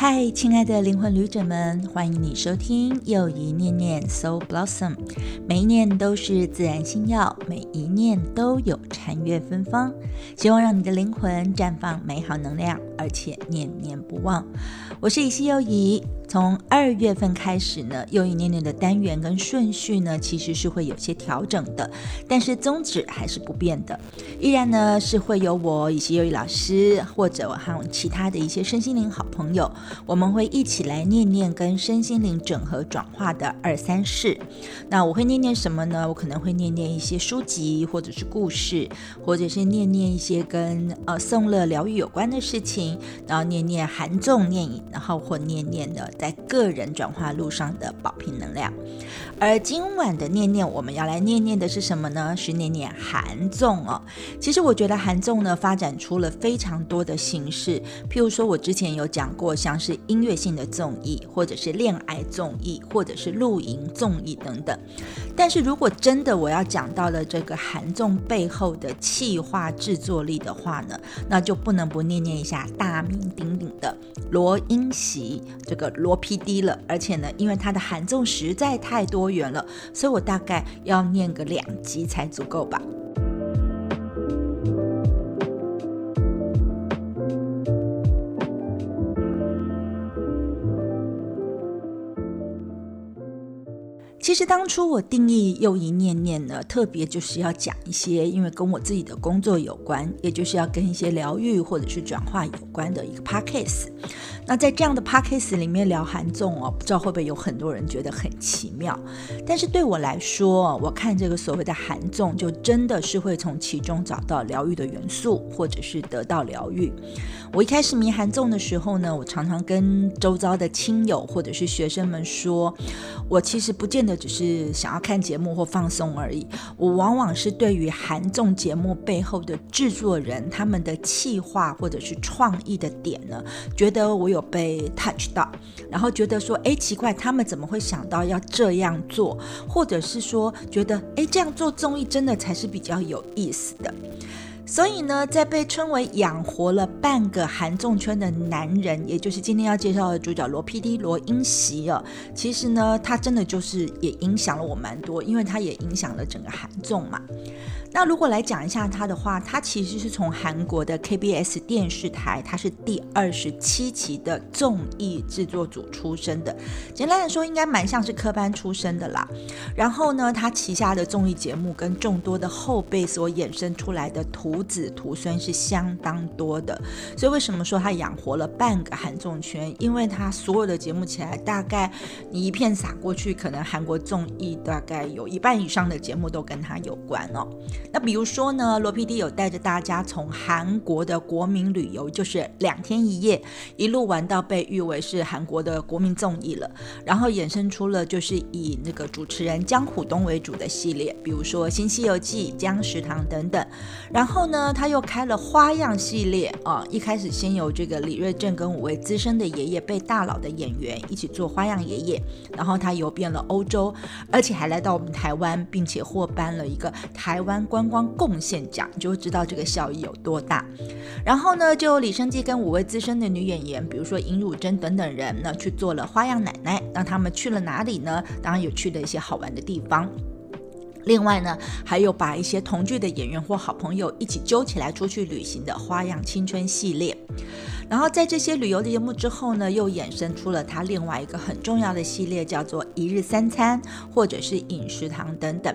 嗨，亲爱的灵魂旅者们，欢迎你收听又一念念 Soul Blossom。每一念都是自然星耀，每一念都有禅悦芬芳。希望让你的灵魂绽放美好能量，而且念念不忘。我是依稀又一。从二月份开始呢，又一念念的单元跟顺序呢，其实是会有些调整的，但是宗旨还是不变的，依然呢是会有我以及又一老师，或者我和其他的一些身心灵好朋友，我们会一起来念念跟身心灵整合转化的二三事。那我会念念什么呢？我可能会念念一些书籍，或者是故事，或者是念念一些跟呃送乐疗愈有关的事情，然后念念韩重念，然后或念念的。在个人转化路上的保平能量，而今晚的念念，我们要来念念的是什么呢？是念念韩综哦。其实我觉得韩综呢，发展出了非常多的形式，譬如说我之前有讲过，像是音乐性的综艺，或者是恋爱综艺，或者是露营综艺等等。但是如果真的我要讲到了这个韩综背后的企划制作力的话呢，那就不能不念念一下大名鼎鼎的罗英席这个罗 PD 了。而且呢，因为它的含重实在太多元了，所以我大概要念个两集才足够吧。其实当初我定义又一念念呢，特别就是要讲一些，因为跟我自己的工作有关，也就是要跟一些疗愈或者是转化有关的一个 podcast。那在这样的 podcast 里面聊韩综哦，不知道会不会有很多人觉得很奇妙？但是对我来说，我看这个所谓的韩综，就真的是会从其中找到疗愈的元素，或者是得到疗愈。我一开始迷韩综的时候呢，我常常跟周遭的亲友或者是学生们说，我其实不见得只是想要看节目或放松而已，我往往是对于韩综节目背后的制作人他们的气划或者是创意的点呢，觉得我有被 touch 到，然后觉得说，哎，奇怪，他们怎么会想到要这样做，或者是说，觉得，哎，这样做综艺真的才是比较有意思的。所以呢，在被称为养活了半个韩综圈的男人，也就是今天要介绍的主角罗 PD 罗英席哦，其实呢，他真的就是也影响了我蛮多，因为他也影响了整个韩综嘛。那如果来讲一下他的话，他其实是从韩国的 KBS 电视台，他是第二十七期的综艺制作组出身的。简单的说，应该蛮像是科班出身的啦。然后呢，他旗下的综艺节目跟众多的后辈所衍生出来的徒子徒孙是相当多的。所以为什么说他养活了半个韩综圈？因为他所有的节目起来，大概你一片撒过去，可能韩国综艺大概有一半以上的节目都跟他有关哦。那比如说呢，罗 PD 有带着大家从韩国的国民旅游，就是两天一夜，一路玩到被誉为是韩国的国民综艺了。然后衍生出了就是以那个主持人江虎东为主的系列，比如说《新西游记》、江食堂等等。然后呢，他又开了花样系列啊，一开始先由这个李瑞镇跟五位资深的爷爷被大佬的演员一起做花样爷爷，然后他游遍了欧洲，而且还来到我们台湾，并且获颁了一个台湾。观光贡献奖，就会知道这个效益有多大。然后呢，就李生基跟五位资深的女演员，比如说尹汝贞等等人，呢，去做了花样奶奶。那他们去了哪里呢？当然有去的一些好玩的地方。另外呢，还有把一些同剧的演员或好朋友一起揪起来出去旅行的花样青春系列。然后在这些旅游的节目之后呢，又衍生出了他另外一个很重要的系列，叫做一日三餐或者是饮食堂等等。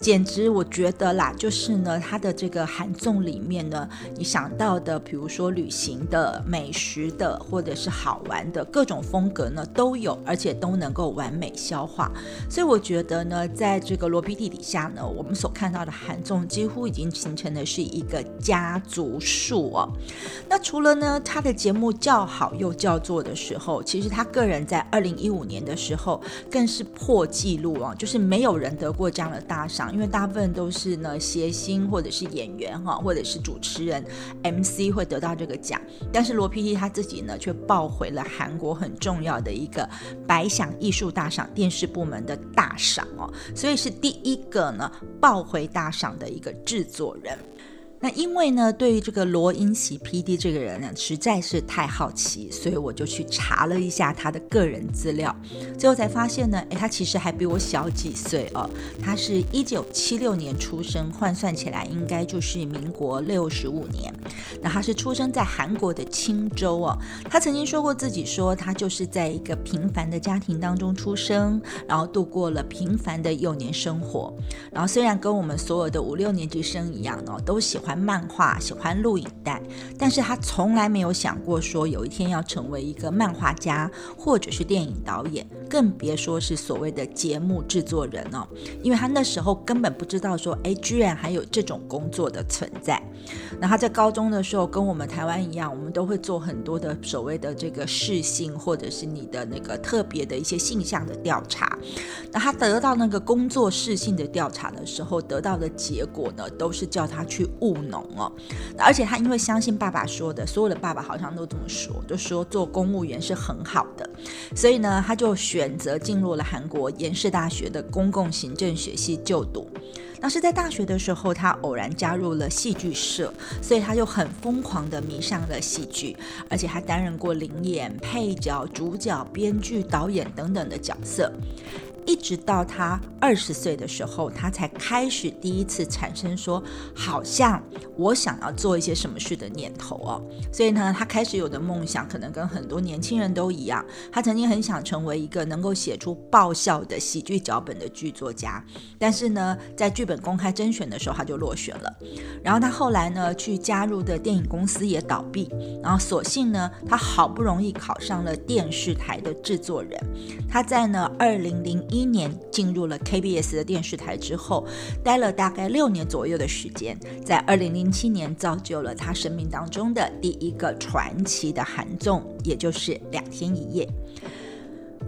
简直我觉得啦，就是呢，他的这个韩综里面呢，你想到的，比如说旅行的、美食的，或者是好玩的各种风格呢，都有，而且都能够完美消化。所以我觉得呢，在这个罗 PD 下呢，我们所看到的韩综几乎已经形成的是一个家族树哦。那除了呢，他的节目叫好又叫座的时候，其实他个人在二零一五年的时候更是破纪录哦，就是没有人得过这样的大赏，因为大部分都是呢谐星或者是演员哈，或者是主持人 MC 会得到这个奖，但是罗 PD 他自己呢却抱回了韩国很重要的一个百想艺术大赏电视部门的大赏哦，所以是第一个呢抱回大赏的一个制作人。那因为呢，对于这个罗英喜 P.D 这个人呢，实在是太好奇，所以我就去查了一下他的个人资料，最后才发现呢，诶，他其实还比我小几岁哦。他是一九七六年出生，换算起来应该就是民国六十五年。那他是出生在韩国的青州哦。他曾经说过自己说，他就是在一个平凡的家庭当中出生，然后度过了平凡的幼年生活。然后虽然跟我们所有的五六年级生一样哦，都喜欢。漫画喜欢录影带，但是他从来没有想过说有一天要成为一个漫画家或者是电影导演，更别说是所谓的节目制作人哦。因为他那时候根本不知道说，哎，居然还有这种工作的存在。那他在高中的时候跟我们台湾一样，我们都会做很多的所谓的这个试性，或者是你的那个特别的一些性向的调查。那他得到那个工作试性的调查的时候，得到的结果呢，都是叫他去务。农哦，而且他因为相信爸爸说的，所有的爸爸好像都这么说，就说做公务员是很好的，所以呢，他就选择进入了韩国延世大学的公共行政学系就读。那是在大学的时候，他偶然加入了戏剧社，所以他就很疯狂的迷上了戏剧，而且还担任过灵演、配角、主角、编剧、导演等等的角色。一直到他二十岁的时候，他才开始第一次产生说，好像我想要做一些什么事的念头哦。所以呢，他开始有的梦想，可能跟很多年轻人都一样。他曾经很想成为一个能够写出爆笑的喜剧脚本的剧作家，但是呢，在剧本公开甄选的时候，他就落选了。然后他后来呢，去加入的电影公司也倒闭，然后所幸呢，他好不容易考上了电视台的制作人。他在呢，二零零。一年进入了 KBS 的电视台之后，待了大概六年左右的时间，在二零零七年造就了他生命当中的第一个传奇的韩综，也就是《两天一夜》。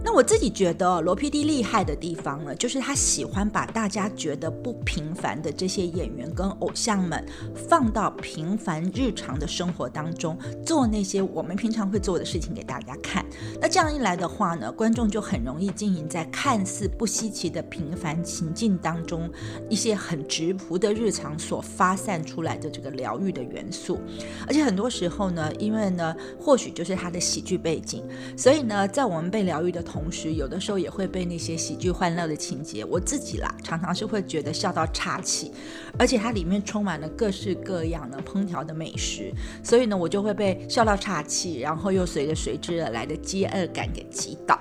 那我自己觉得罗 PD 厉害的地方呢，就是他喜欢把大家觉得不平凡的这些演员跟偶像们放到平凡日常的生活当中，做那些我们平常会做的事情给大家看。那这样一来的话呢，观众就很容易经营在看似不稀奇的平凡情境当中，一些很直朴的日常所发散出来的这个疗愈的元素。而且很多时候呢，因为呢，或许就是他的喜剧背景，所以呢，在我们被疗愈的。同时，有的时候也会被那些喜剧欢乐的情节，我自己啦，常常是会觉得笑到岔气，而且它里面充满了各式各样的烹调的美食，所以呢，我就会被笑到岔气，然后又随着随之而来的饥饿感给击倒。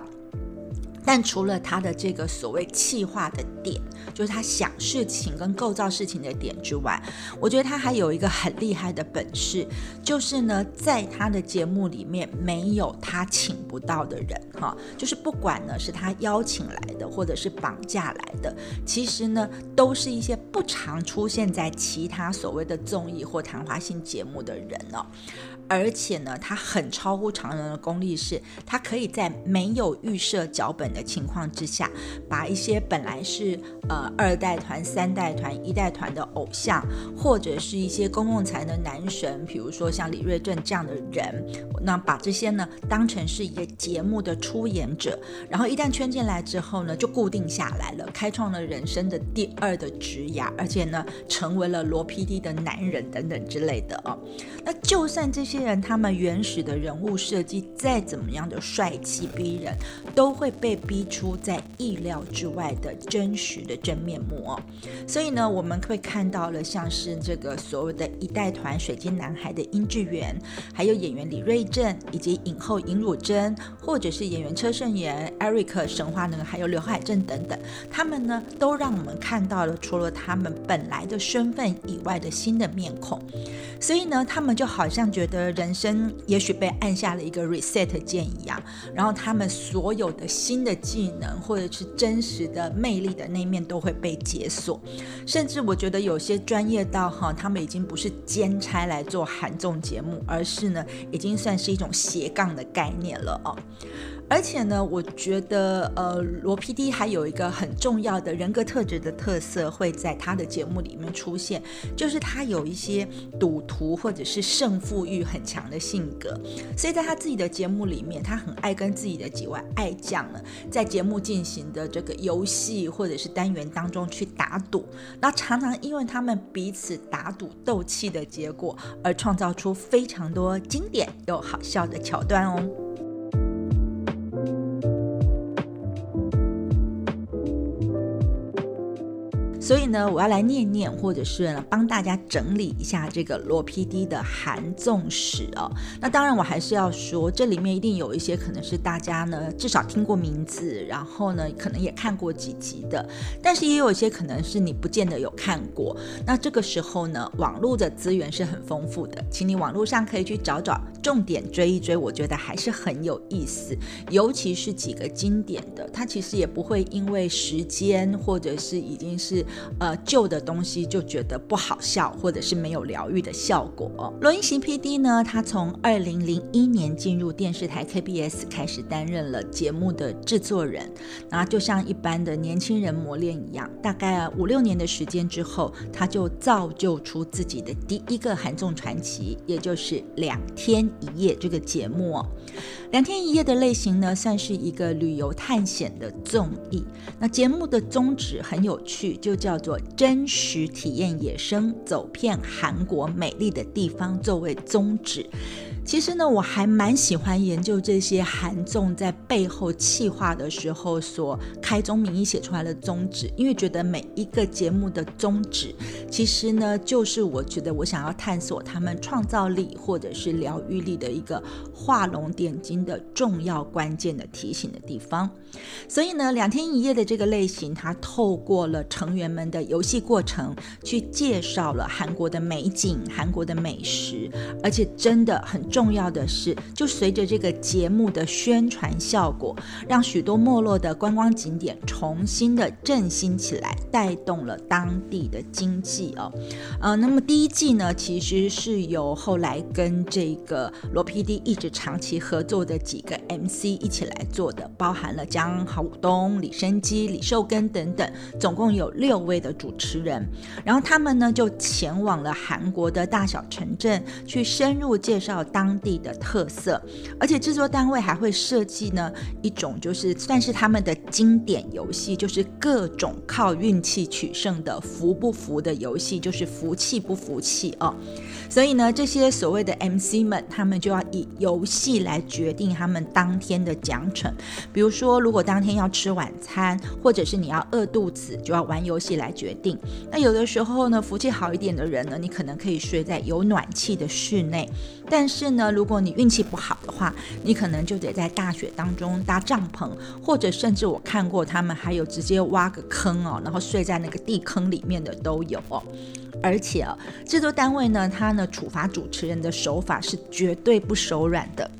但除了他的这个所谓气化的点，就是他想事情跟构造事情的点之外，我觉得他还有一个很厉害的本事，就是呢，在他的节目里面没有他请不到的人哈，就是不管呢是他邀请来的，或者是绑架来的，其实呢都是一些不常出现在其他所谓的综艺或谈话性节目的人哦。而且呢，他很超乎常人的功力，是他可以在没有预设脚本的情况之下，把一些本来是呃二代团、三代团、一代团的偶像，或者是一些公共才能男神，比如说像李瑞镇这样的人，那把这些呢当成是一个节目的出演者，然后一旦圈进来之后呢，就固定下来了，开创了人生的第二的职涯，而且呢，成为了罗 PD 的男人等等之类的哦。那就算这些。人他们原始的人物设计再怎么样的帅气逼人，都会被逼出在意料之外的真实的真面目哦。所以呢，我们会看到了像是这个所谓的一代团水晶男孩的殷志源，还有演员李瑞镇，以及影后尹汝贞，或者是演员车胜元、Eric 神话呢，还有刘海镇等等，他们呢都让我们看到了除了他们本来的身份以外的新的面孔。所以呢，他们就好像觉得。人生也许被按下了一个 reset 键一样，然后他们所有的新的技能或者是真实的魅力的那一面都会被解锁，甚至我觉得有些专业到哈，他们已经不是兼差来做韩综节目，而是呢，已经算是一种斜杠的概念了哦。而且呢，我觉得呃，罗 PD 还有一个很重要的人格特质的特色会在他的节目里面出现，就是他有一些赌徒或者是胜负欲很强的性格，所以在他自己的节目里面，他很爱跟自己的几位爱将呢，在节目进行的这个游戏或者是单元当中去打赌，那常常因为他们彼此打赌斗气的结果，而创造出非常多经典又好笑的桥段哦。所以呢，我要来念念，或者是帮大家整理一下这个罗 PD 的韩综史哦。那当然，我还是要说，这里面一定有一些可能是大家呢至少听过名字，然后呢可能也看过几集的，但是也有一些可能是你不见得有看过。那这个时候呢，网络的资源是很丰富的，请你网络上可以去找找，重点追一追，我觉得还是很有意思。尤其是几个经典的，它其实也不会因为时间或者是已经是。呃，旧的东西就觉得不好笑，或者是没有疗愈的效果。罗英行 P.D 呢，他从二零零一年进入电视台 K.B.S 开始担任了节目的制作人，那就像一般的年轻人磨练一样，大概五六年的时间之后，他就造就出自己的第一个韩综传奇，也就是《两天一夜》这个节目。《两天一夜》的类型呢，算是一个旅游探险的综艺。那节目的宗旨很有趣，就叫做真实体验野生，走遍韩国美丽的地方作为宗旨。其实呢，我还蛮喜欢研究这些韩综在背后企划的时候所开宗明义写出来的宗旨，因为觉得每一个节目的宗旨，其实呢，就是我觉得我想要探索他们创造力或者是疗愈力的一个画龙点睛的重要关键的提醒的地方。所以呢，两天一夜的这个类型，它透过了成员们的游戏过程，去介绍了韩国的美景、韩国的美食，而且真的很。重要的是，就随着这个节目的宣传效果，让许多没落的观光景点重新的振兴起来，带动了当地的经济哦。呃，那么第一季呢，其实是由后来跟这个罗 PD 一直长期合作的几个 MC 一起来做的，包含了江浩东、李生基、李寿根等等，总共有六位的主持人。然后他们呢，就前往了韩国的大小城镇，去深入介绍当。当地的特色，而且制作单位还会设计呢一种就是算是他们的经典游戏，就是各种靠运气取胜的服不服的游戏，就是服气不服气哦。所以呢，这些所谓的 MC 们，他们就要以游戏来决定他们当天的奖惩。比如说，如果当天要吃晚餐，或者是你要饿肚子，就要玩游戏来决定。那有的时候呢，福气好一点的人呢，你可能可以睡在有暖气的室内。但是那，如果你运气不好的话，你可能就得在大雪当中搭帐篷，或者甚至我看过他们还有直接挖个坑哦，然后睡在那个地坑里面的都有哦。而且啊，制作单位呢，他呢处罚主持人的手法是绝对不手软的。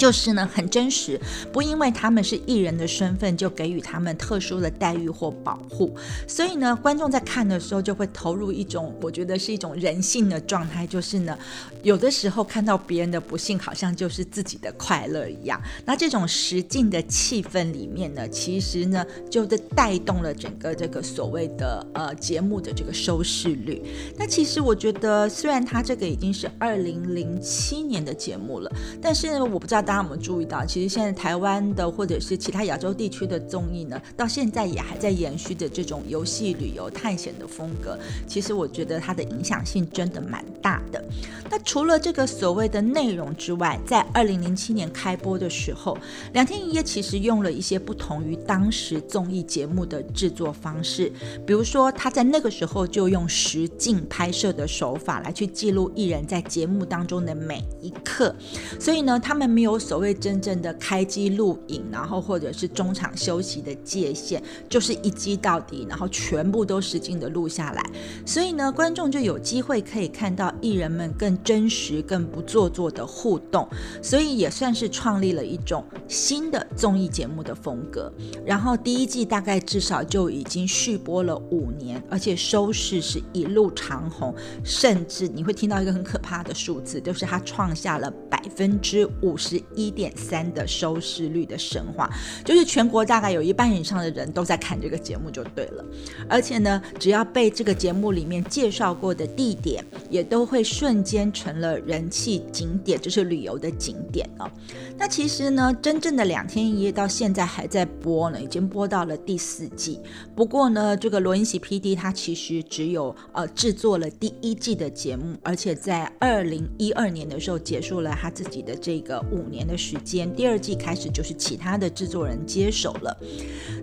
就是呢，很真实，不因为他们是艺人的身份就给予他们特殊的待遇或保护，所以呢，观众在看的时候就会投入一种，我觉得是一种人性的状态，就是呢，有的时候看到别人的不幸，好像就是自己的快乐一样。那这种实境的气氛里面呢，其实呢，就带动了整个这个所谓的呃节目的这个收视率。那其实我觉得，虽然它这个已经是二零零七年的节目了，但是我不知道。大家有没有注意到，其实现在台湾的或者是其他亚洲地区的综艺呢，到现在也还在延续着这种游戏、旅游、探险的风格。其实我觉得它的影响性真的蛮大的。那除了这个所谓的内容之外，在二零零七年开播的时候，《两天一夜》其实用了一些不同于当时综艺节目的制作方式，比如说他在那个时候就用实境拍摄的手法来去记录艺人在节目当中的每一刻，所以呢，他们没有。所谓真正的开机录影，然后或者是中场休息的界限，就是一机到底，然后全部都实景的录下来。所以呢，观众就有机会可以看到艺人们更真实、更不做作的互动。所以也算是创立了一种新的综艺节目的风格。然后第一季大概至少就已经续播了五年，而且收视是一路长虹，甚至你会听到一个很可怕的数字，就是它创下了百分之五十。一点三的收视率的神话，就是全国大概有一半以上的人都在看这个节目就对了。而且呢，只要被这个节目里面介绍过的地点，也都会瞬间成了人气景点，就是旅游的景点哦。那其实呢，真正的两天一夜到现在还在播呢，已经播到了第四季。不过呢，这个罗英喜 P.D. 他其实只有呃制作了第一季的节目，而且在二零一二年的时候结束了他自己的这个五年年的时间。第二季开始就是其他的制作人接手了。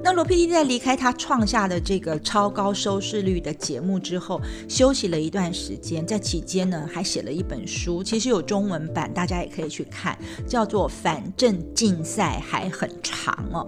那罗 P.D. 在离开他创下的这个超高收视率的节目之后，休息了一段时间，在期间呢还写了一本书，其实有中文版，大家也可以去看，叫做《反正竞赛还很长》哦。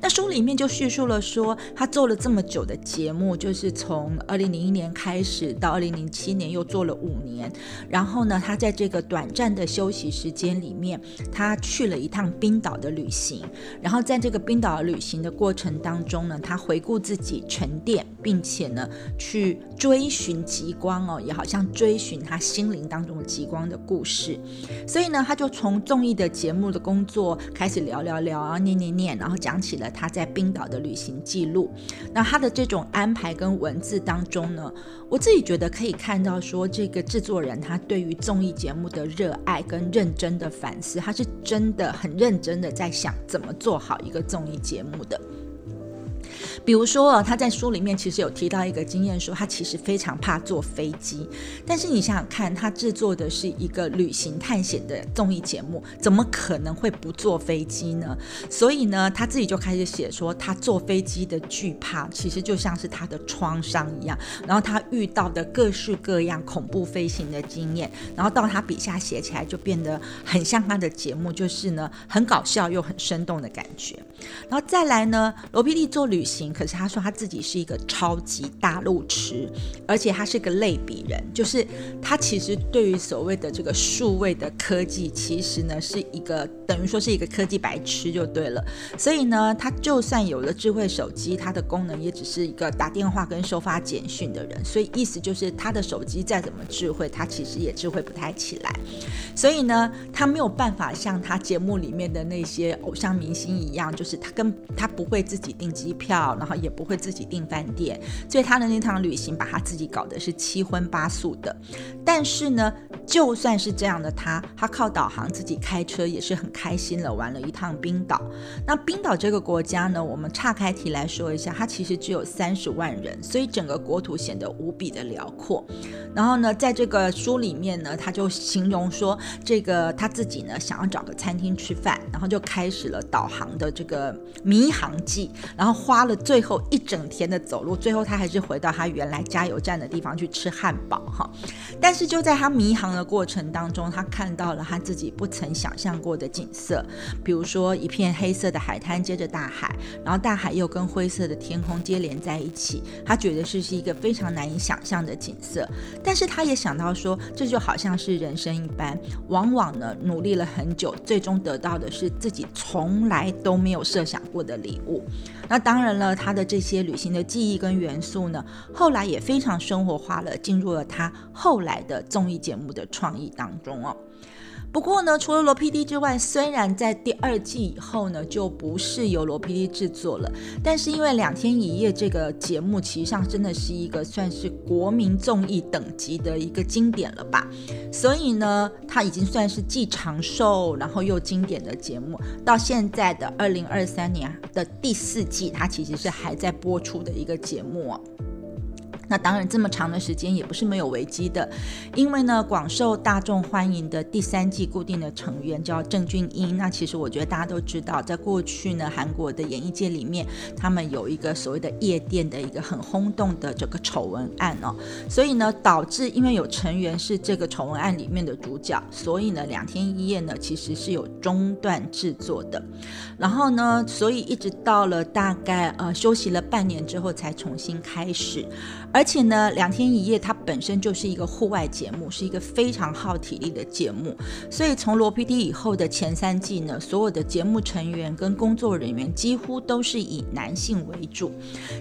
那书里面就叙述了说，他做了这么久的节目，就是从二零零一年开始到二零零七年又做了五年，然后呢，他在这个短暂的休息时间里面，他去了一趟冰岛的旅行，然后在这个冰岛旅行的过程当中呢，他回顾自己沉淀，并且呢去追寻极光哦，也好像追寻他心灵当中的极光的故事，所以呢，他就从综艺的节目的工作开始聊聊聊啊，念念念，然后讲起了。他在冰岛的旅行记录，那他的这种安排跟文字当中呢，我自己觉得可以看到说，这个制作人他对于综艺节目的热爱跟认真的反思，他是真的很认真的在想怎么做好一个综艺节目的。比如说，他在书里面其实有提到一个经验，说他其实非常怕坐飞机。但是你想想看，他制作的是一个旅行探险的综艺节目，怎么可能会不坐飞机呢？所以呢，他自己就开始写说，他坐飞机的惧怕，其实就像是他的创伤一样。然后他遇到的各式各样恐怖飞行的经验，然后到他笔下写起来就变得很像他的节目，就是呢，很搞笑又很生动的感觉。然后再来呢，罗皮利做旅行，可是他说他自己是一个超级大路痴，而且他是个类比人，就是他其实对于所谓的这个数位的科技，其实呢是一个等于说是一个科技白痴就对了。所以呢，他就算有了智慧手机，它的功能也只是一个打电话跟收发简讯的人。所以意思就是他的手机再怎么智慧，他其实也智慧不太起来。所以呢，他没有办法像他节目里面的那些偶像明星一样，就是。他跟他不会自己订机票，然后也不会自己订饭店，所以他的那趟旅行把他自己搞得是七荤八素的。但是呢，就算是这样的他，他靠导航自己开车也是很开心了，玩了一趟冰岛。那冰岛这个国家呢，我们岔开题来说一下，它其实只有三十万人，所以整个国土显得无比的辽阔。然后呢，在这个书里面呢，他就形容说，这个他自己呢想要找个餐厅吃饭，然后就开始了导航的这个。迷航记，然后花了最后一整天的走路，最后他还是回到他原来加油站的地方去吃汉堡哈。但是就在他迷航的过程当中，他看到了他自己不曾想象过的景色，比如说一片黑色的海滩接着大海，然后大海又跟灰色的天空接连在一起，他觉得是是一个非常难以想象的景色。但是他也想到说，这就好像是人生一般，往往呢努力了很久，最终得到的是自己从来都没有。设想过的礼物，那当然了，他的这些旅行的记忆跟元素呢，后来也非常生活化了，进入了他后来的综艺节目的创意当中哦。不过呢，除了罗 PD 之外，虽然在第二季以后呢，就不是由罗 PD 制作了，但是因为两天一夜这个节目，其实上真的是一个算是国民综艺等级的一个经典了吧，所以呢，它已经算是既长寿然后又经典的节目，到现在的二零二三年的第四季，它其实是还在播出的一个节目。那当然，这么长的时间也不是没有危机的，因为呢，广受大众欢迎的第三季固定的成员叫郑俊英。那其实我觉得大家都知道，在过去呢，韩国的演艺界里面，他们有一个所谓的夜店的一个很轰动的这个丑闻案哦，所以呢，导致因为有成员是这个丑闻案里面的主角，所以呢，两天一夜呢其实是有中断制作的。然后呢，所以一直到了大概呃休息了半年之后才重新开始。而且呢，两天一夜它本身就是一个户外节目，是一个非常耗体力的节目。所以从罗 PD 以后的前三季呢，所有的节目成员跟工作人员几乎都是以男性为主。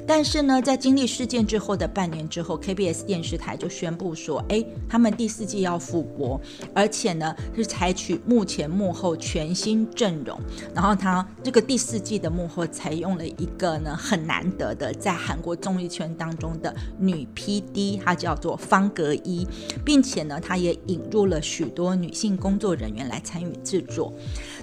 但是呢，在经历事件之后的半年之后，KBS 电视台就宣布说，哎，他们第四季要复播，而且呢是采取幕前幕后全新阵容。然后他这个第四季的幕后采用了一个呢很难得的在韩国综艺圈当中的女 PD，她叫做方格一，并且呢，她也引入了许多女性工作人员来参与制作。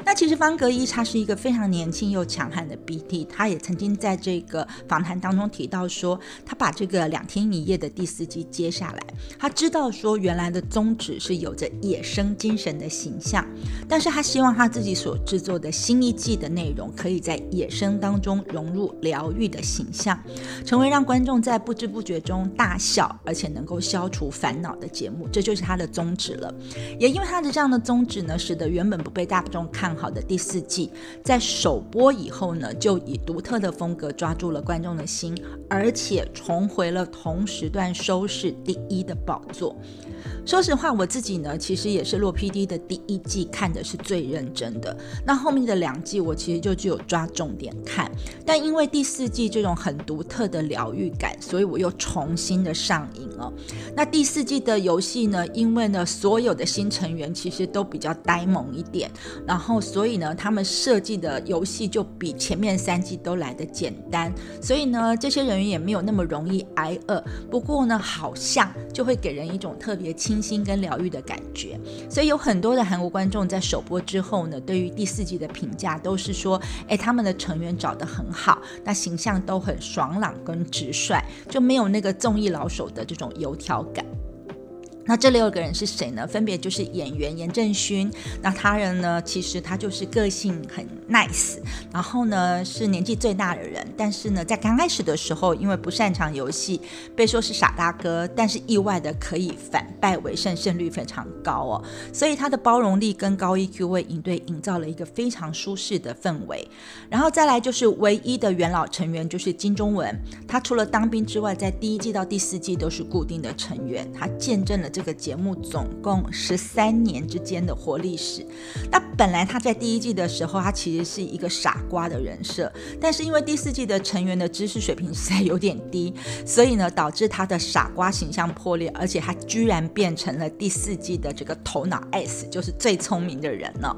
那其实方格一他是一个非常年轻又强悍的 BT，他也曾经在这个访谈当中提到说，他把这个两天一夜的第四季接下来，他知道说原来的宗旨是有着野生精神的形象，但是他希望他自己所制作的新一季的内容可以在野生当中融入疗愈的形象，成为让观众在不知不觉中大笑，而且能够消除烦恼的节目，这就是他的宗旨了。也因为他的这样的宗旨呢，使得原本不被大众看。好的第四季在首播以后呢，就以独特的风格抓住了观众的心，而且重回了同时段收视第一的宝座。说实话，我自己呢，其实也是洛 PD 的第一季看的是最认真的。那后面的两季，我其实就只有抓重点看。但因为第四季这种很独特的疗愈感，所以我又重新的上瘾了。那第四季的游戏呢，因为呢，所有的新成员其实都比较呆萌一点，然后所以呢，他们设计的游戏就比前面三季都来的简单。所以呢，这些人员也没有那么容易挨饿。不过呢，好像就会给人一种特别。清新跟疗愈的感觉，所以有很多的韩国观众在首播之后呢，对于第四季的评价都是说，哎，他们的成员找得很好，那形象都很爽朗跟直率，就没有那个综艺老手的这种油条感。那这六个人是谁呢？分别就是演员严正勋。那他人呢？其实他就是个性很 nice，然后呢是年纪最大的人。但是呢，在刚开始的时候，因为不擅长游戏，被说是傻大哥，但是意外的可以反败为胜，胜率非常高哦。所以他的包容力跟高 EQ 为营队营造了一个非常舒适的氛围。然后再来就是唯一的元老成员就是金钟文，他除了当兵之外，在第一季到第四季都是固定的成员，他见证了。这个节目总共十三年之间的活历史。那本来他在第一季的时候，他其实是一个傻瓜的人设，但是因为第四季的成员的知识水平实在有点低，所以呢，导致他的傻瓜形象破裂，而且他居然变成了第四季的这个头脑 S，就是最聪明的人了。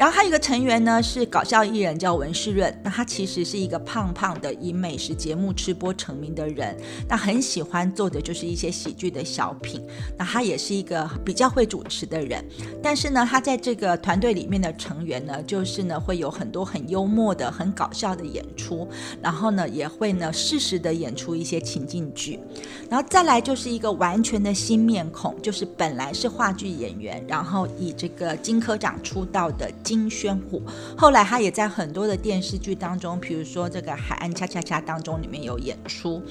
然后还有一个成员呢，是搞笑艺人叫文世润。那他其实是一个胖胖的，以美食节目吃播成名的人。那很喜欢做的就是一些喜剧的小品。那他也是一个比较会主持的人。但是呢，他在这个团队里面的成员呢，就是呢会有很多很幽默的、很搞笑的演出。然后呢，也会呢适时的演出一些情境剧。然后再来就是一个完全的新面孔，就是本来是话剧演员，然后以这个金科长出道的。金宣虎，后来他也在很多的电视剧当中，比如说这个《海岸恰恰恰》当中里面有演出。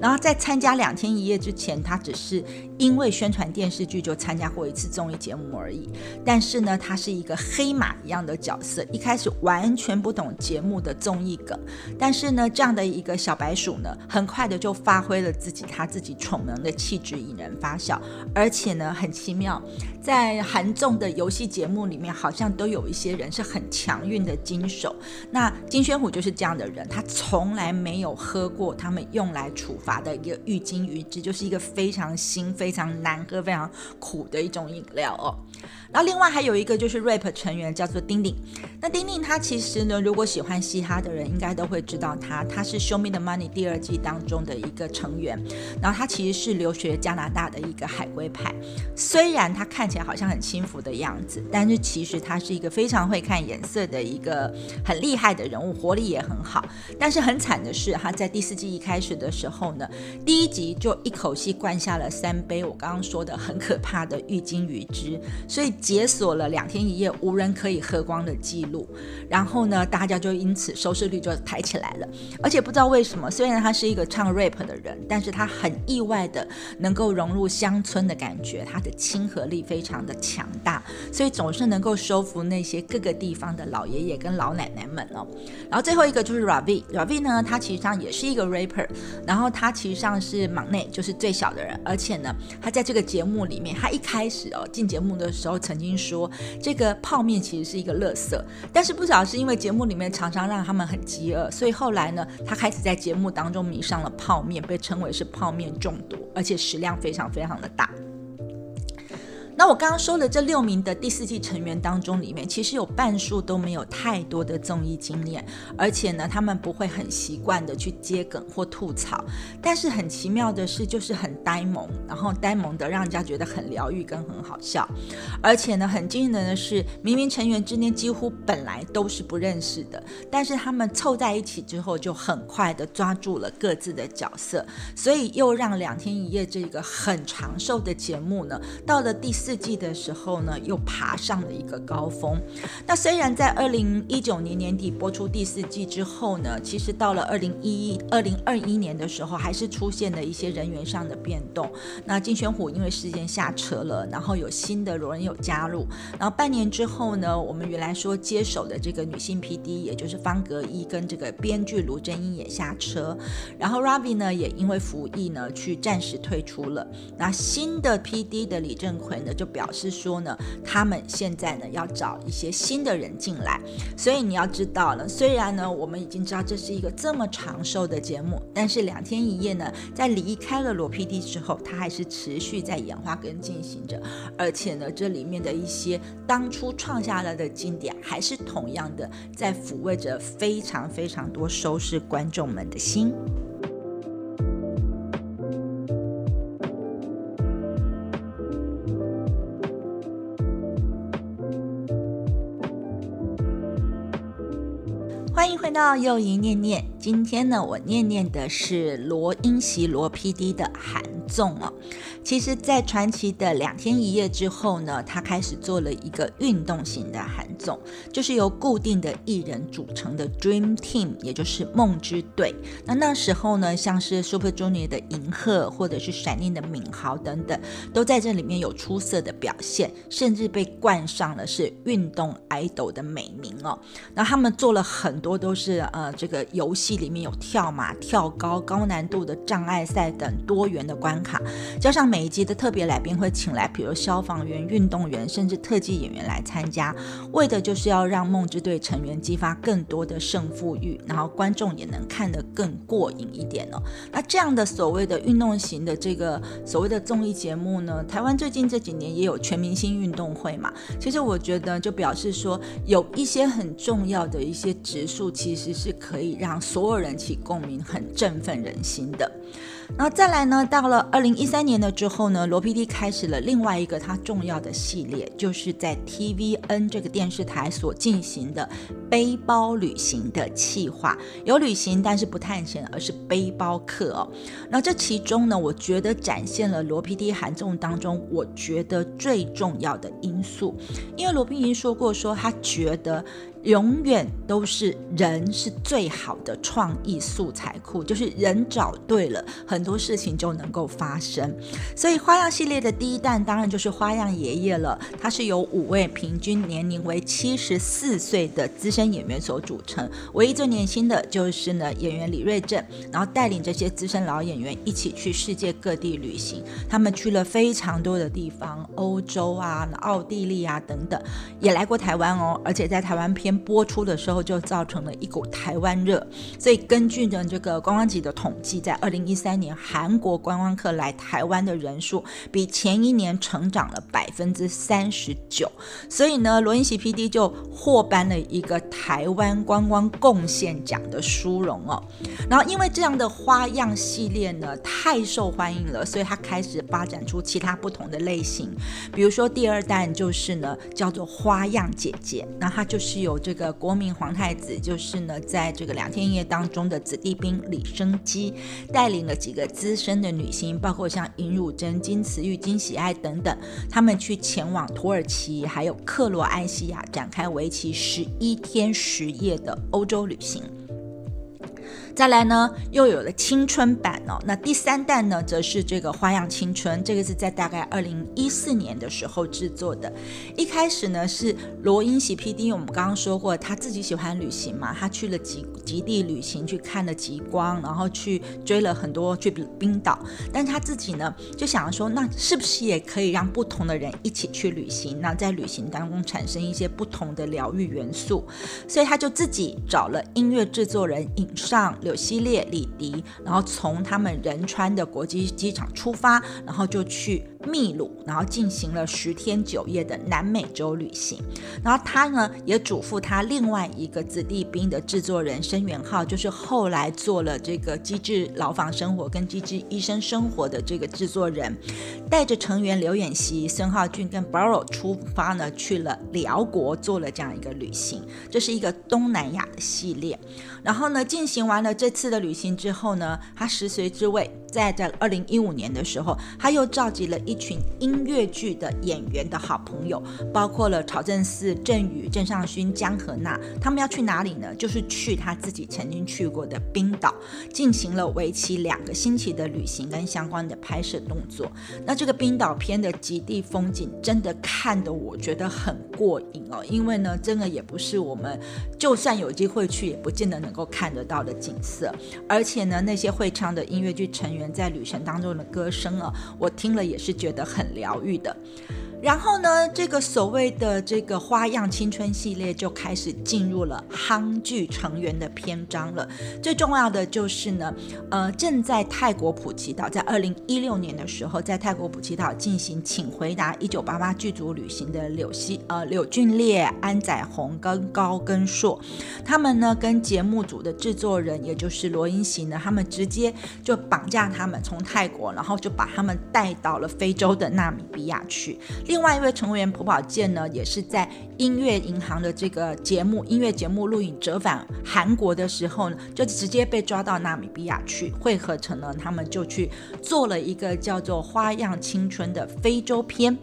然后在参加两天一夜之前，他只是因为宣传电视剧就参加过一次综艺节目而已。但是呢，他是一个黑马一样的角色，一开始完全不懂节目的综艺梗。但是呢，这样的一个小白鼠呢，很快的就发挥了自己他自己宠能的气质，引人发笑。而且呢，很奇妙，在韩综的游戏节目里面，好像都有一些些。人是很强运的金手，那金宣虎就是这样的人，他从来没有喝过他们用来处罚的一个郁金鱼汁，就是一个非常腥、非常难喝、非常苦的一种饮料哦。然后另外还有一个就是 rap 成员叫做丁丁，那丁丁他其实呢，如果喜欢嘻哈的人应该都会知道他，他是 Show Me the Money 第二季当中的一个成员，然后他其实是留学加拿大的一个海归派，虽然他看起来好像很轻浮的样子，但是其实他是一个非常会看颜色的一个很厉害的人物，活力也很好。但是很惨的是，他在第四季一开始的时候呢，第一集就一口气灌下了三杯我刚刚说的很可怕的郁金鱼汁。所以解锁了两天一夜无人可以喝光的记录。然后呢，大家就因此收视率就抬起来了。而且不知道为什么，虽然他是一个唱 rap 的人，但是他很意外的能够融入乡村的感觉，他的亲和力非常的强大，所以总是能够收服那些各个地方的老爷爷跟老奶奶们哦。然后最后一个就是 Ravi，Ravi 呢，他其实上也是一个 rapper，然后他其实上是忙内，就是最小的人，而且呢，他在这个节目里面，他一开始哦进节目的时候曾经说，这个泡面其实是一个垃圾，但是不晓得是因为节目里面常常让他们很饥饿，所以后来呢，他开始在节目当中迷上了泡面，被称为是泡面中毒，而且食量非常非常的大。那我刚刚说的这六名的第四季成员当中，里面其实有半数都没有太多的综艺经验，而且呢，他们不会很习惯的去接梗或吐槽。但是很奇妙的是，就是很呆萌，然后呆萌的让人家觉得很疗愈跟很好笑。而且呢，很惊人的是，明明成员之间几乎本来都是不认识的，但是他们凑在一起之后，就很快的抓住了各自的角色，所以又让两天一夜这个很长寿的节目呢，到了第四。四季的时候呢，又爬上了一个高峰。那虽然在二零一九年年底播出第四季之后呢，其实到了二零一一、二零二一年的时候，还是出现了一些人员上的变动。那金宣虎因为事件下车了，然后有新的罗恩有加入。然后半年之后呢，我们原来说接手的这个女性 PD，也就是方格一跟这个编剧卢真英也下车。然后 Ravi 呢，也因为服役呢，去暂时退出了。那新的 PD 的李正奎呢？就表示说呢，他们现在呢要找一些新的人进来，所以你要知道呢，虽然呢我们已经知道这是一个这么长寿的节目，但是两天一夜呢，在离开了罗 PD 之后，它还是持续在演化跟进行着，而且呢，这里面的一些当初创下来的经典，还是同样的在抚慰着非常非常多收视观众们的心。欢迎回到又一念念。今天呢，我念念的是罗英席罗 PD 的韩纵哦。其实，在传奇的两天一夜之后呢，他开始做了一个运动型的韩纵，就是由固定的艺人组成的 Dream Team，也就是梦之队。那那时候呢，像是 Super Junior 的银赫，或者是闪念的敏豪等等，都在这里面有出色的表现，甚至被冠上了是运动 idol 的美名哦。那他们做了很多都是呃这个游戏。里面有跳马、跳高、高难度的障碍赛等多元的关卡，加上每一集的特别来宾会请来，比如消防员、运动员，甚至特技演员来参加，为的就是要让梦之队成员激发更多的胜负欲，然后观众也能看得更过瘾一点哦。那这样的所谓的运动型的这个所谓的综艺节目呢，台湾最近这几年也有全明星运动会嘛。其实我觉得就表示说，有一些很重要的一些指数，其实是可以让所有人起共鸣，很振奋人心的。然后再来呢，到了二零一三年的之后呢，罗 PD 开始了另外一个他重要的系列，就是在 TVN 这个电视台所进行的背包旅行的企划，有旅行但是不探险，而是背包客哦。那这其中呢，我觉得展现了罗 PD 韩综当中我觉得最重要的因素，因为罗 PD 说过，说他觉得。永远都是人是最好的创意素材库，就是人找对了，很很多事情就能够发生。所以花样系列的第一弹当然就是花样爷爷了，它是由五位平均年龄为七十四岁的资深演员所组成，唯一最年轻的就是呢演员李瑞镇，然后带领这些资深老演员一起去世界各地旅行，他们去了非常多的地方，欧洲啊、奥地利啊等等，也来过台湾哦，而且在台湾片。播出的时候就造成了一股台湾热，所以根据呢这个观光局的统计，在二零一三年韩国观光客来台湾的人数比前一年成长了百分之三十九，所以呢罗英喜 PD 就获颁了一个台湾观光贡献奖的殊荣哦。然后因为这样的花样系列呢太受欢迎了，所以他开始发展出其他不同的类型，比如说第二弹就是呢叫做花样姐姐，那它就是有。这个国民皇太子就是呢，在这个两天一夜当中的子弟兵李生基带领了几个。个资深的女星，包括像尹汝贞、金慈玉、金喜爱等等，他们去前往土耳其还有克罗埃西亚展开为期十一天十夜的欧洲旅行。再来呢，又有了青春版哦。那第三弹呢，则是这个《花样青春》，这个是在大概二零一四年的时候制作的。一开始呢，是罗英喜 P.D，我们刚刚说过，他自己喜欢旅行嘛，他去了极极地旅行，去看了极光，然后去追了很多去冰岛。但他自己呢，就想要说，那是不是也可以让不同的人一起去旅行？那在旅行当中产生一些不同的疗愈元素，所以他就自己找了音乐制作人尹尚。柳希列、李迪，然后从他们仁川的国际机场出发，然后就去。秘鲁，然后进行了十天九夜的南美洲旅行。然后他呢，也嘱咐他另外一个子弟兵的制作人申元浩，就是后来做了这个《机智牢房生活》跟《机智医生生活》的这个制作人，带着成员刘演熙、孙浩俊跟 Borrow 出发呢，去了辽国做了这样一个旅行。这是一个东南亚的系列。然后呢，进行完了这次的旅行之后呢，他十随之位，在在二零一五年的时候，他又召集了。一群音乐剧的演员的好朋友，包括了曹正奭、郑宇、郑尚勋、江河娜，他们要去哪里呢？就是去他自己曾经去过的冰岛，进行了为期两个星期的旅行跟相关的拍摄动作。那这个冰岛片的极地风景，真的看得我觉得很过瘾哦，因为呢，真的也不是我们就算有机会去，也不见得能够看得到的景色。而且呢，那些会唱的音乐剧成员在旅程当中的歌声啊，我听了也是。觉得很疗愈的。然后呢，这个所谓的这个花样青春系列就开始进入了夯剧成员的篇章了。最重要的就是呢，呃，正在泰国普吉岛，在二零一六年的时候，在泰国普吉岛进行《请回答一九八八》剧组旅行的柳希呃柳俊烈、安宰红跟高根硕，他们呢跟节目组的制作人，也就是罗英喜呢，他们直接就绑架他们从泰国，然后就把他们带到了非洲的纳米比亚去。另外一位成员朴宝剑呢，也是在音乐银行的这个节目音乐节目录影折返韩国的时候呢，就直接被抓到纳米比亚去汇合成了，他们就去做了一个叫做《花样青春》的非洲篇。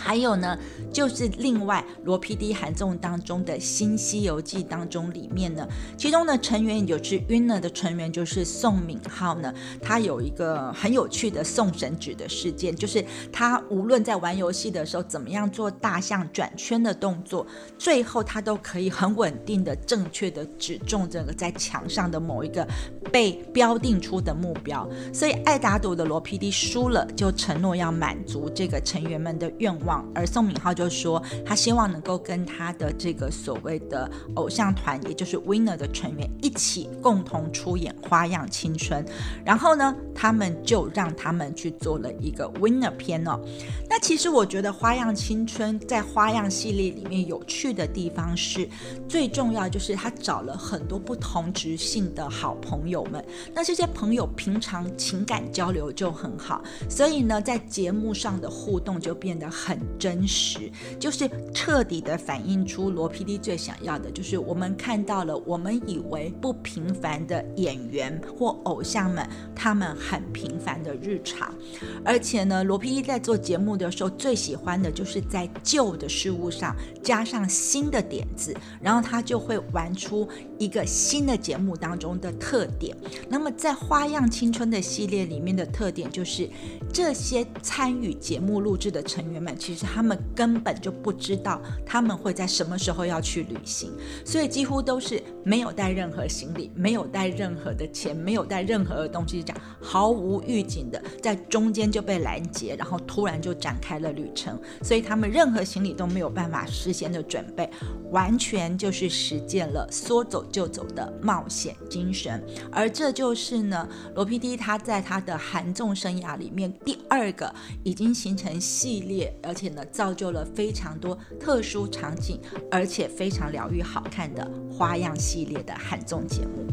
还有呢，就是另外罗 PD 韩综当中的新《西游记》当中里面呢，其中的成员也就是 Winner 的成员就是宋敏浩呢，他有一个很有趣的送神指的事件，就是他无论在玩游戏的时候怎么样做大象转圈的动作，最后他都可以很稳定的、正确的指中这个在墙上的某一个被标定出的目标。所以爱打赌的罗 PD 输了，就承诺要满足这个成员们的愿望。而宋敏浩就说，他希望能够跟他的这个所谓的偶像团，也就是 Winner 的成员一起共同出演《花样青春》。然后呢，他们就让他们去做了一个 Winner 片哦。那其实我觉得《花样青春》在花样系列里面有趣的地方是，最重要就是他找了很多不同职性的好朋友们。那这些朋友平常情感交流就很好，所以呢，在节目上的互动就变得很。真实就是彻底的反映出罗 PD 最想要的，就是我们看到了我们以为不平凡的演员或偶像们，他们很平凡的日常。而且呢，罗 PD 在做节目的时候，最喜欢的就是在旧的事物上加上新的点子，然后他就会玩出一个新的节目当中的特点。那么在《花样青春》的系列里面的特点，就是这些参与节目录制的成员们。其实他们根本就不知道他们会在什么时候要去旅行，所以几乎都是没有带任何行李，没有带任何的钱，没有带任何的东西，这样毫无预警的在中间就被拦截，然后突然就展开了旅程。所以他们任何行李都没有办法事先的准备，完全就是实践了说走就走的冒险精神。而这就是呢，罗 PD 他在他的韩综生涯里面第二个已经形成系列，而且。且呢，造就了非常多特殊场景，而且非常疗愈、好看的花样系列的汉综节目。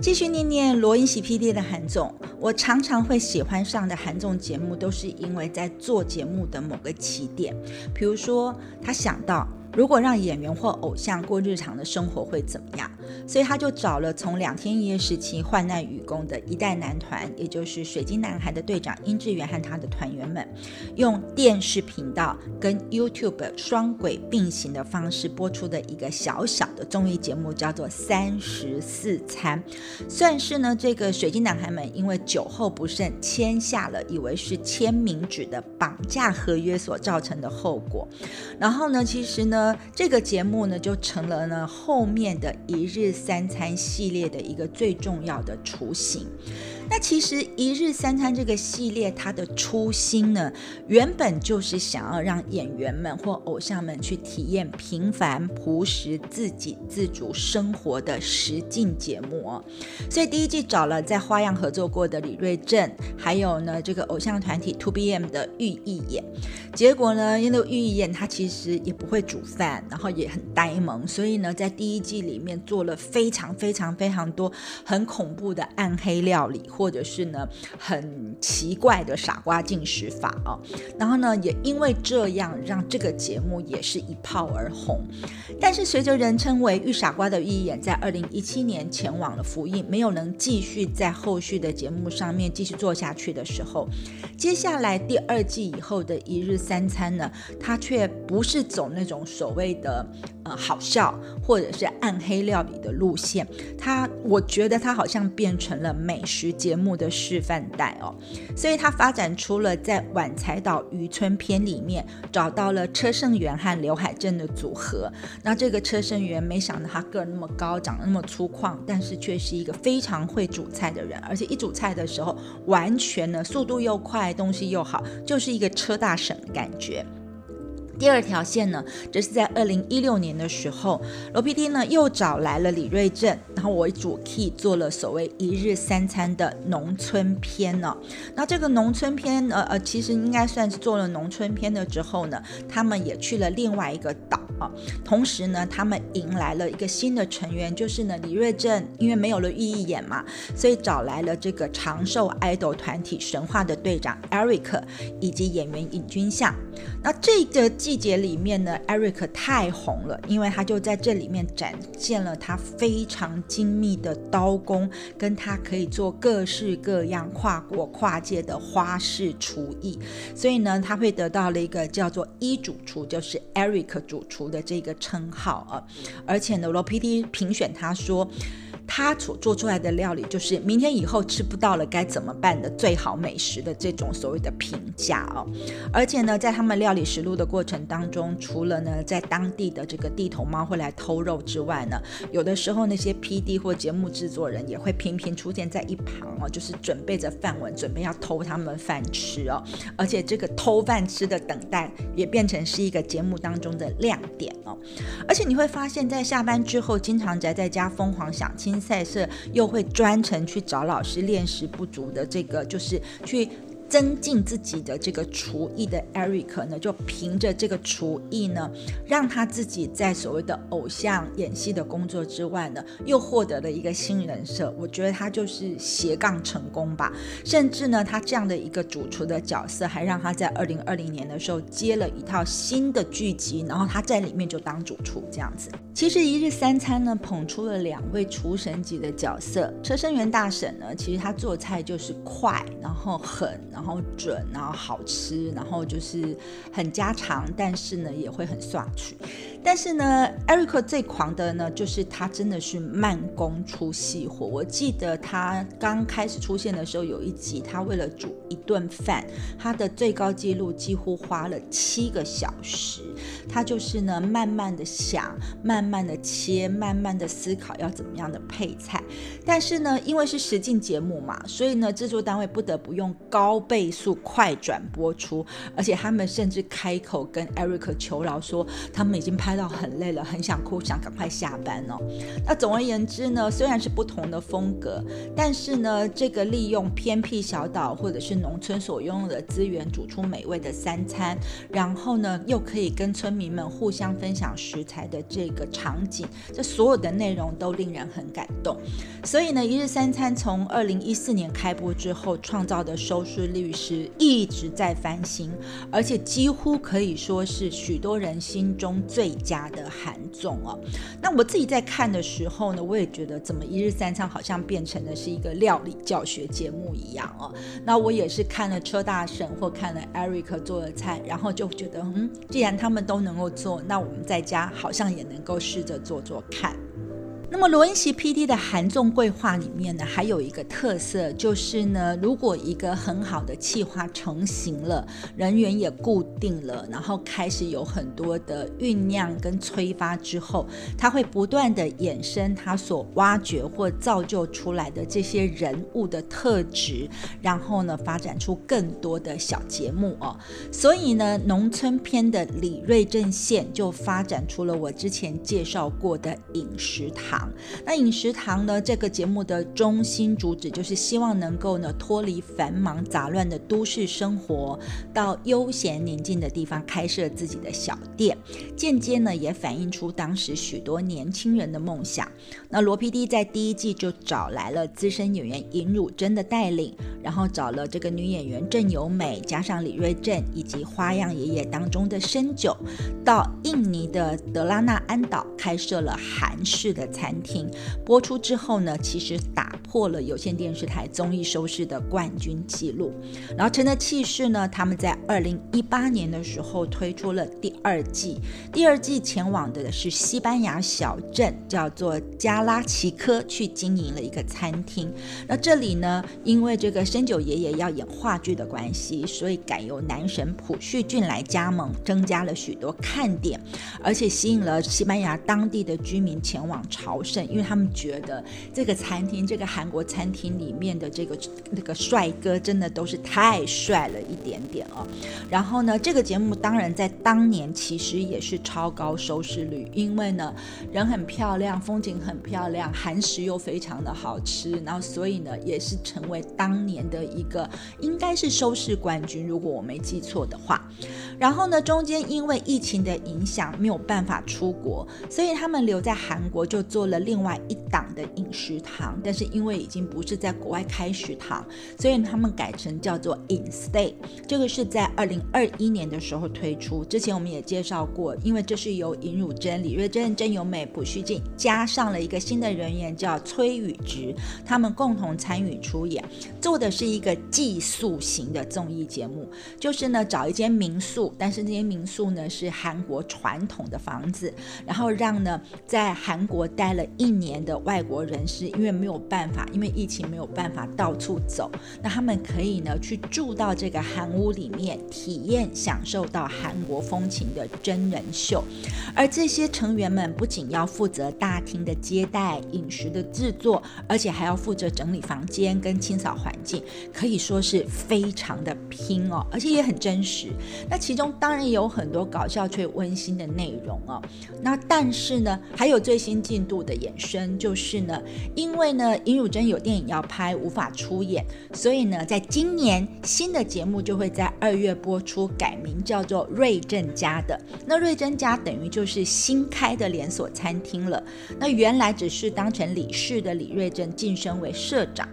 继续念念罗英喜 P.D 的韩总。我常常会喜欢上的韩总节目，都是因为在做节目的某个起点，比如说他想到。如果让演员或偶像过日常的生活会怎么样？所以他就找了从两天一夜时期患难与共的一代男团，也就是水晶男孩的队长殷志源和他的团员们，用电视频道跟 YouTube 双轨并行的方式播出的一个小小的综艺节目，叫做《三十四餐》，算是呢这个水晶男孩们因为酒后不慎签下了以为是签名纸的绑架合约所造成的后果。然后呢，其实呢。呃，这个节目呢，就成了呢后面的一日三餐系列的一个最重要的雏形。那其实一日三餐这个系列，它的初心呢，原本就是想要让演员们或偶像们去体验平凡朴实、自给自足生活的实境节目哦。所以第一季找了在花样合作过的李瑞镇，还有呢这个偶像团体 Two B M 的玉意演。结果呢，因为玉意演他其实也不会煮饭，然后也很呆萌，所以呢在第一季里面做了非常非常非常多很恐怖的暗黑料理。或者是呢很奇怪的傻瓜进食法啊，然后呢也因为这样让这个节目也是一炮而红。但是随着人称为“玉傻瓜”的预演在二零一七年前往了福音，没有能继续在后续的节目上面继续做下去的时候，接下来第二季以后的一日三餐呢，它却不是走那种所谓的呃好笑或者是暗黑料理的路线，它我觉得它好像变成了美食节。节目的示范带哦，所以他发展出了在晚财岛渔村篇里面找到了车胜元和刘海镇的组合。那这个车胜元没想到他个儿那么高，长得那么粗犷，但是却是一个非常会煮菜的人，而且一煮菜的时候完全呢速度又快，东西又好，就是一个车大省的感觉。第二条线呢，这是在二零一六年的时候，罗 PD 呢又找来了李瑞镇，然后为主 key 做了所谓一日三餐的农村篇呢。那这个农村篇，呃呃，其实应该算是做了农村篇的之后呢，他们也去了另外一个岛啊。同时呢，他们迎来了一个新的成员，就是呢李瑞镇，因为没有了寓意演嘛，所以找来了这个长寿 idol 团体神话的队长 Eric 以及演员尹君相。那这个。季节里面呢，Eric 太红了，因为他就在这里面展现了他非常精密的刀工，跟他可以做各式各样跨国跨界的花式厨艺，所以呢，他会得到了一个叫做“一主厨”，就是 Eric 主厨的这个称号啊。而且呢，罗 PD 评选他说。他所做出来的料理，就是明天以后吃不到了该怎么办的最好美食的这种所谓的评价哦。而且呢，在他们料理实录的过程当中，除了呢在当地的这个地头猫会来偷肉之外呢，有的时候那些 P D 或节目制作人也会频频出现在一旁哦，就是准备着饭碗，准备要偷他们饭吃哦。而且这个偷饭吃的等待也变成是一个节目当中的亮点哦。而且你会发现在下班之后，经常宅在家疯狂想亲。赛事又会专程去找老师练习不足的这个，就是去。增进自己的这个厨艺的 Eric 呢，就凭着这个厨艺呢，让他自己在所谓的偶像演戏的工作之外呢，又获得了一个新人设。我觉得他就是斜杠成功吧。甚至呢，他这样的一个主厨的角色，还让他在二零二零年的时候接了一套新的剧集，然后他在里面就当主厨这样子。其实一日三餐呢，捧出了两位厨神级的角色。车生元大婶呢，其实他做菜就是快，然后狠。然后准，然后好吃，然后就是很家常，但是呢也会很爽去。但是呢，Eric 最狂的呢，就是他真的是慢工出细活。我记得他刚开始出现的时候，有一集他为了煮一顿饭，他的最高纪录几乎花了七个小时。他就是呢，慢慢的想，慢慢的切，慢慢的思考要怎么样的配菜。但是呢，因为是实境节目嘛，所以呢，制作单位不得不用高倍速快转播出，而且他们甚至开口跟 Eric 求饶说，他们已经拍。到很累了，很想哭，想赶快下班哦。那总而言之呢，虽然是不同的风格，但是呢，这个利用偏僻小岛或者是农村所拥有的资源煮出美味的三餐，然后呢，又可以跟村民们互相分享食材的这个场景，这所有的内容都令人很感动。所以呢，一日三餐从二零一四年开播之后，创造的收视率律师一直在翻新，而且几乎可以说是许多人心中最佳的韩综哦。那我自己在看的时候呢，我也觉得怎么一日三餐好像变成的是一个料理教学节目一样哦。那我也是看了车大婶或看了 Eric 做的菜，然后就觉得，嗯，既然他们都能够做，那我们在家好像也能够试着做做看。那么罗恩熙 P.D. 的韩综规划里面呢，还有一个特色，就是呢，如果一个很好的企划成型了，人员也固定了，然后开始有很多的酝酿跟催发之后，它会不断的衍生它所挖掘或造就出来的这些人物的特质，然后呢，发展出更多的小节目哦。所以呢，农村篇的李瑞镇线就发展出了我之前介绍过的饮食堂那饮食堂呢？这个节目的中心主旨就是希望能够呢脱离繁忙杂乱的都市生活，到悠闲宁静的地方开设自己的小店，间接呢也反映出当时许多年轻人的梦想。那罗 PD 在第一季就找来了资深演员尹汝贞的带领，然后找了这个女演员郑由美，加上李瑞镇以及花样爷爷当中的深九，到印尼的德拉纳安岛开设了韩式的餐。餐厅播出之后呢，其实打破了有线电视台综艺收视的冠军纪录。然后，乘着气势呢，他们在二零一八年的时候推出了第二季。第二季前往的是西班牙小镇，叫做加拉奇科，去经营了一个餐厅。那这里呢，因为这个深九爷爷要演话剧的关系，所以改由男神朴叙俊来加盟，增加了许多看点，而且吸引了西班牙当地的居民前往朝。胜，因为他们觉得这个餐厅，这个韩国餐厅里面的这个那个帅哥真的都是太帅了一点点哦。然后呢，这个节目当然在当年其实也是超高收视率，因为呢人很漂亮，风景很漂亮，韩食又非常的好吃，然后所以呢也是成为当年的一个应该是收视冠军，如果我没记错的话。然后呢，中间因为疫情的影响没有办法出国，所以他们留在韩国就做。了另外一档的饮食堂，但是因为已经不是在国外开食堂，所以他们改成叫做 In Stay。这个是在二零二一年的时候推出。之前我们也介绍过，因为这是由尹汝贞、李瑞珍、真由美、朴叙俊加上了一个新的人员叫崔宇植，他们共同参与出演，做的是一个寄宿型的综艺节目，就是呢找一间民宿，但是这间民宿呢是韩国传统的房子，然后让呢在韩国待。了一年的外国人士，因为没有办法，因为疫情没有办法到处走，那他们可以呢去住到这个韩屋里面，体验享受到韩国风情的真人秀。而这些成员们不仅要负责大厅的接待、饮食的制作，而且还要负责整理房间跟清扫环境，可以说是非常的拼哦，而且也很真实。那其中当然也有很多搞笑却温馨的内容哦。那但是呢，还有最新进度。的衍生就是呢，因为呢，尹汝贞有电影要拍，无法出演，所以呢，在今年新的节目就会在二月播出，改名叫做瑞正家的。那瑞正家等于就是新开的连锁餐厅了。那原来只是当成理事的李瑞正晋升为社长，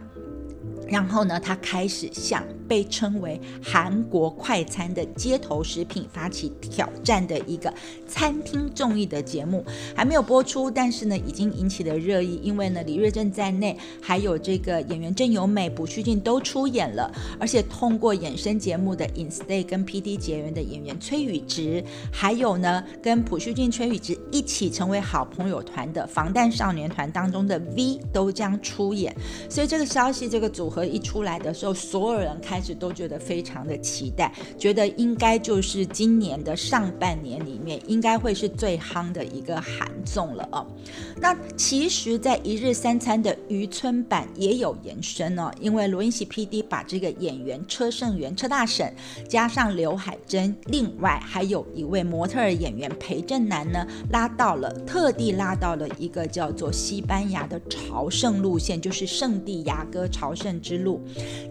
然后呢，他开始向。被称为韩国快餐的街头食品发起挑战的一个餐厅综艺的节目还没有播出，但是呢已经引起了热议，因为呢李瑞镇在内，还有这个演员郑有美、朴叙俊都出演了，而且通过衍生节目的 Instay 跟 PD 结缘的演员崔宇植，还有呢跟朴叙俊、崔宇植一起成为好朋友团的防弹少年团当中的 V 都将出演，所以这个消息这个组合一出来的时候，所有人开。开始都觉得非常的期待，觉得应该就是今年的上半年里面应该会是最夯的一个韩综了哦。那其实，在一日三餐的渔村版也有延伸哦，因为罗英喜 P D 把这个演员车胜元车大婶加上刘海珍，另外还有一位模特儿演员裴正南呢，拉到了特地拉到了一个叫做西班牙的朝圣路线，就是圣地亚哥朝圣之路。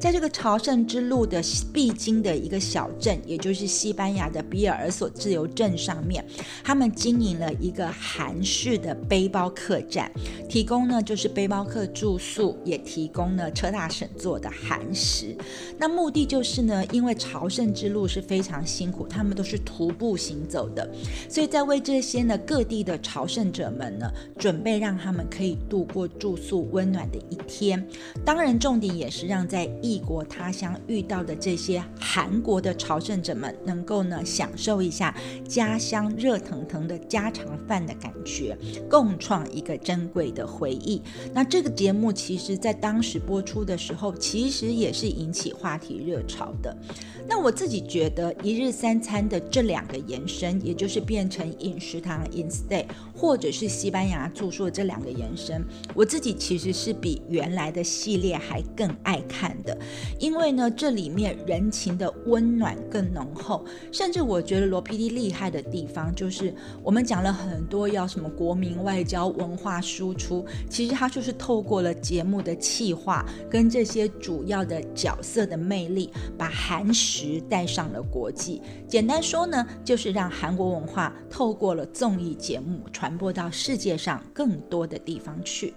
在这个朝圣之之路的必经的一个小镇，也就是西班牙的比尔索自由镇上面，他们经营了一个韩式的背包客栈，提供呢就是背包客住宿，也提供呢车大婶做的韩食。那目的就是呢，因为朝圣之路是非常辛苦，他们都是徒步行走的，所以在为这些呢各地的朝圣者们呢，准备让他们可以度过住宿温暖的一天。当然，重点也是让在异国他乡遇到的这些韩国的朝圣者们，能够呢享受一下家乡热腾腾的家常饭的感觉，共创一个珍贵的回忆。那这个节目其实在当时播出的时候，其实也是引起话题热潮的。那我自己觉得一日三餐的这两个延伸，也就是变成饮食堂 in stay，或者是西班牙住宿的这两个延伸，我自己其实是比原来的系列还更爱看的，因为呢这里面人情的温暖更浓厚，甚至我觉得罗 PD 厉害的地方就是我们讲了很多要什么国民外交文化输出，其实它就是透过了节目的气化跟这些主要的角色的魅力，把韩食带上了国际。简单说呢，就是让韩国文化透过了综艺节目传播到世界上更多的地方去。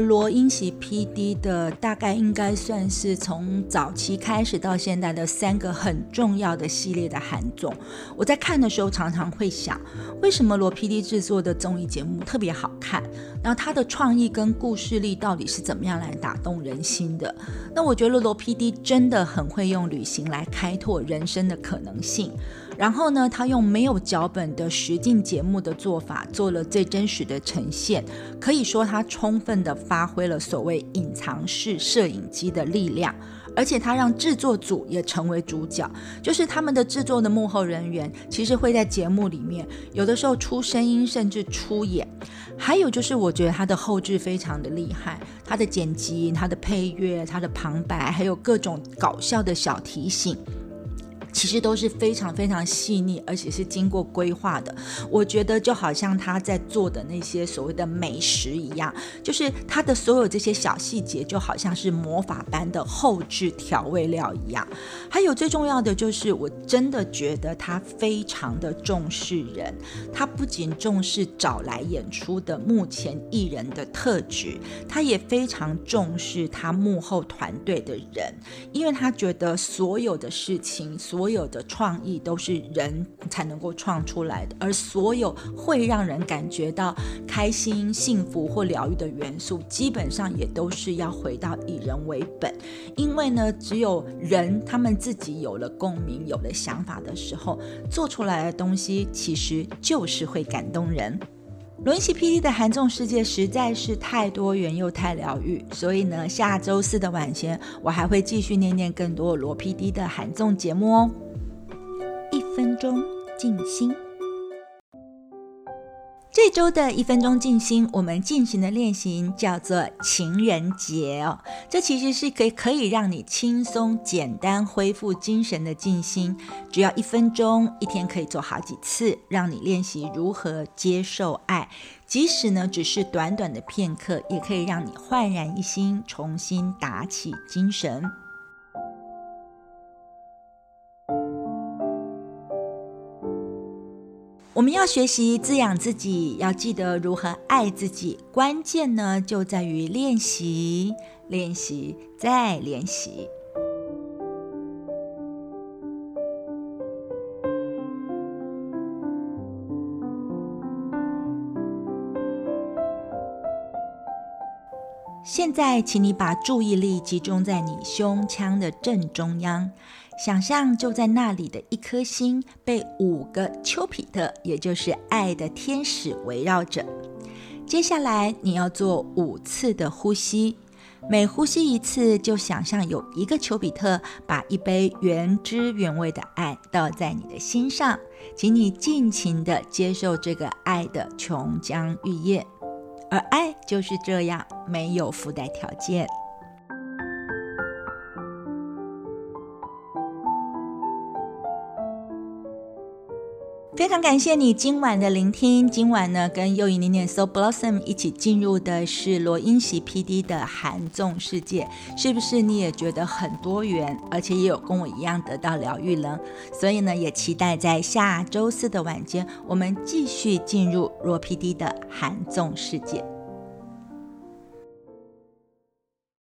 罗英喜 P.D 的，大概应该算是从早期开始到现在的三个很重要的系列的韩综。我在看的时候，常常会想，为什么罗 P.D 制作的综艺节目特别好看？然后他的创意跟故事力到底是怎么样来打动人心的？那我觉得罗 P.D 真的很会用旅行来开拓人生的可能性。然后呢，他用没有脚本的实境节目的做法，做了最真实的呈现。可以说，他充分的发挥了所谓隐藏式摄影机的力量，而且他让制作组也成为主角，就是他们的制作的幕后人员，其实会在节目里面有的时候出声音，甚至出演。还有就是，我觉得他的后置非常的厉害，他的剪辑、他的配乐、他的旁白，还有各种搞笑的小提醒。其实都是非常非常细腻，而且是经过规划的。我觉得就好像他在做的那些所谓的美食一样，就是他的所有这些小细节，就好像是魔法般的后置调味料一样。还有最重要的就是，我真的觉得他非常的重视人。他不仅重视找来演出的目前艺人的特质，他也非常重视他幕后团队的人，因为他觉得所有的事情所所有的创意都是人才能够创出来的，而所有会让人感觉到开心、幸福或疗愈的元素，基本上也都是要回到以人为本。因为呢，只有人他们自己有了共鸣、有了想法的时候，做出来的东西其实就是会感动人。罗英熙 PD 的韩综世界实在是太多元又太疗愈，所以呢，下周四的晚间我还会继续念念更多罗 PD 的韩综节目哦。一分钟静心。这周的一分钟静心，我们进行的练习叫做情人节哦。这其实是可以可以让你轻松简单恢复精神的静心，只要一分钟，一天可以做好几次，让你练习如何接受爱。即使呢只是短短的片刻，也可以让你焕然一新，重新打起精神。我们要学习滋养自己，要记得如何爱自己。关键呢，就在于练习，练习再练习。现在，请你把注意力集中在你胸腔的正中央，想象就在那里的一颗心被五个丘比特，也就是爱的天使围绕着。接下来，你要做五次的呼吸。每呼吸一次，就想象有一个丘比特把一杯原汁原味的爱倒在你的心上，请你尽情的接受这个爱的琼浆玉液，而爱就是这样，没有附带条件。非常感谢你今晚的聆听。今晚呢，跟又一年年 So Blossom 一起进入的是罗英喜 PD 的韩综世界，是不是你也觉得很多元，而且也有跟我一样得到疗愈呢？所以呢，也期待在下周四的晚间，我们继续进入罗 PD 的韩综世界。